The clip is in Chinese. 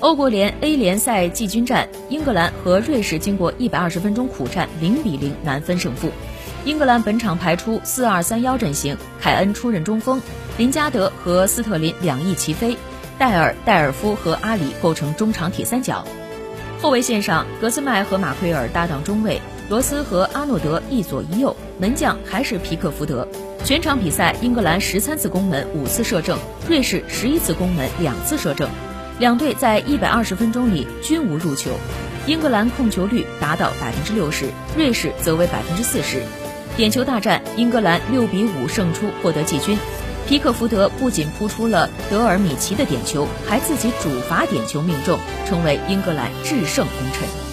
欧国联 A 联赛季军战，英格兰和瑞士经过一百二十分钟苦战，零比零难分胜负。英格兰本场排出四二三幺阵型，凯恩出任中锋，林加德和斯特林两翼齐飞，戴尔、戴尔夫和阿里构成中场铁三角。后卫线上，格斯麦和马奎尔搭档中卫，罗斯和阿诺德一左一右，门将还是皮克福德。全场比赛，英格兰十三次攻门，五次射正；瑞士十一次攻门，两次射正。两队在一百二十分钟里均无入球，英格兰控球率达到百分之六十，瑞士则为百分之四十。点球大战，英格兰六比五胜出，获得季军。皮克福德不仅扑出了德尔米奇的点球，还自己主罚点球命中，成为英格兰制胜功臣。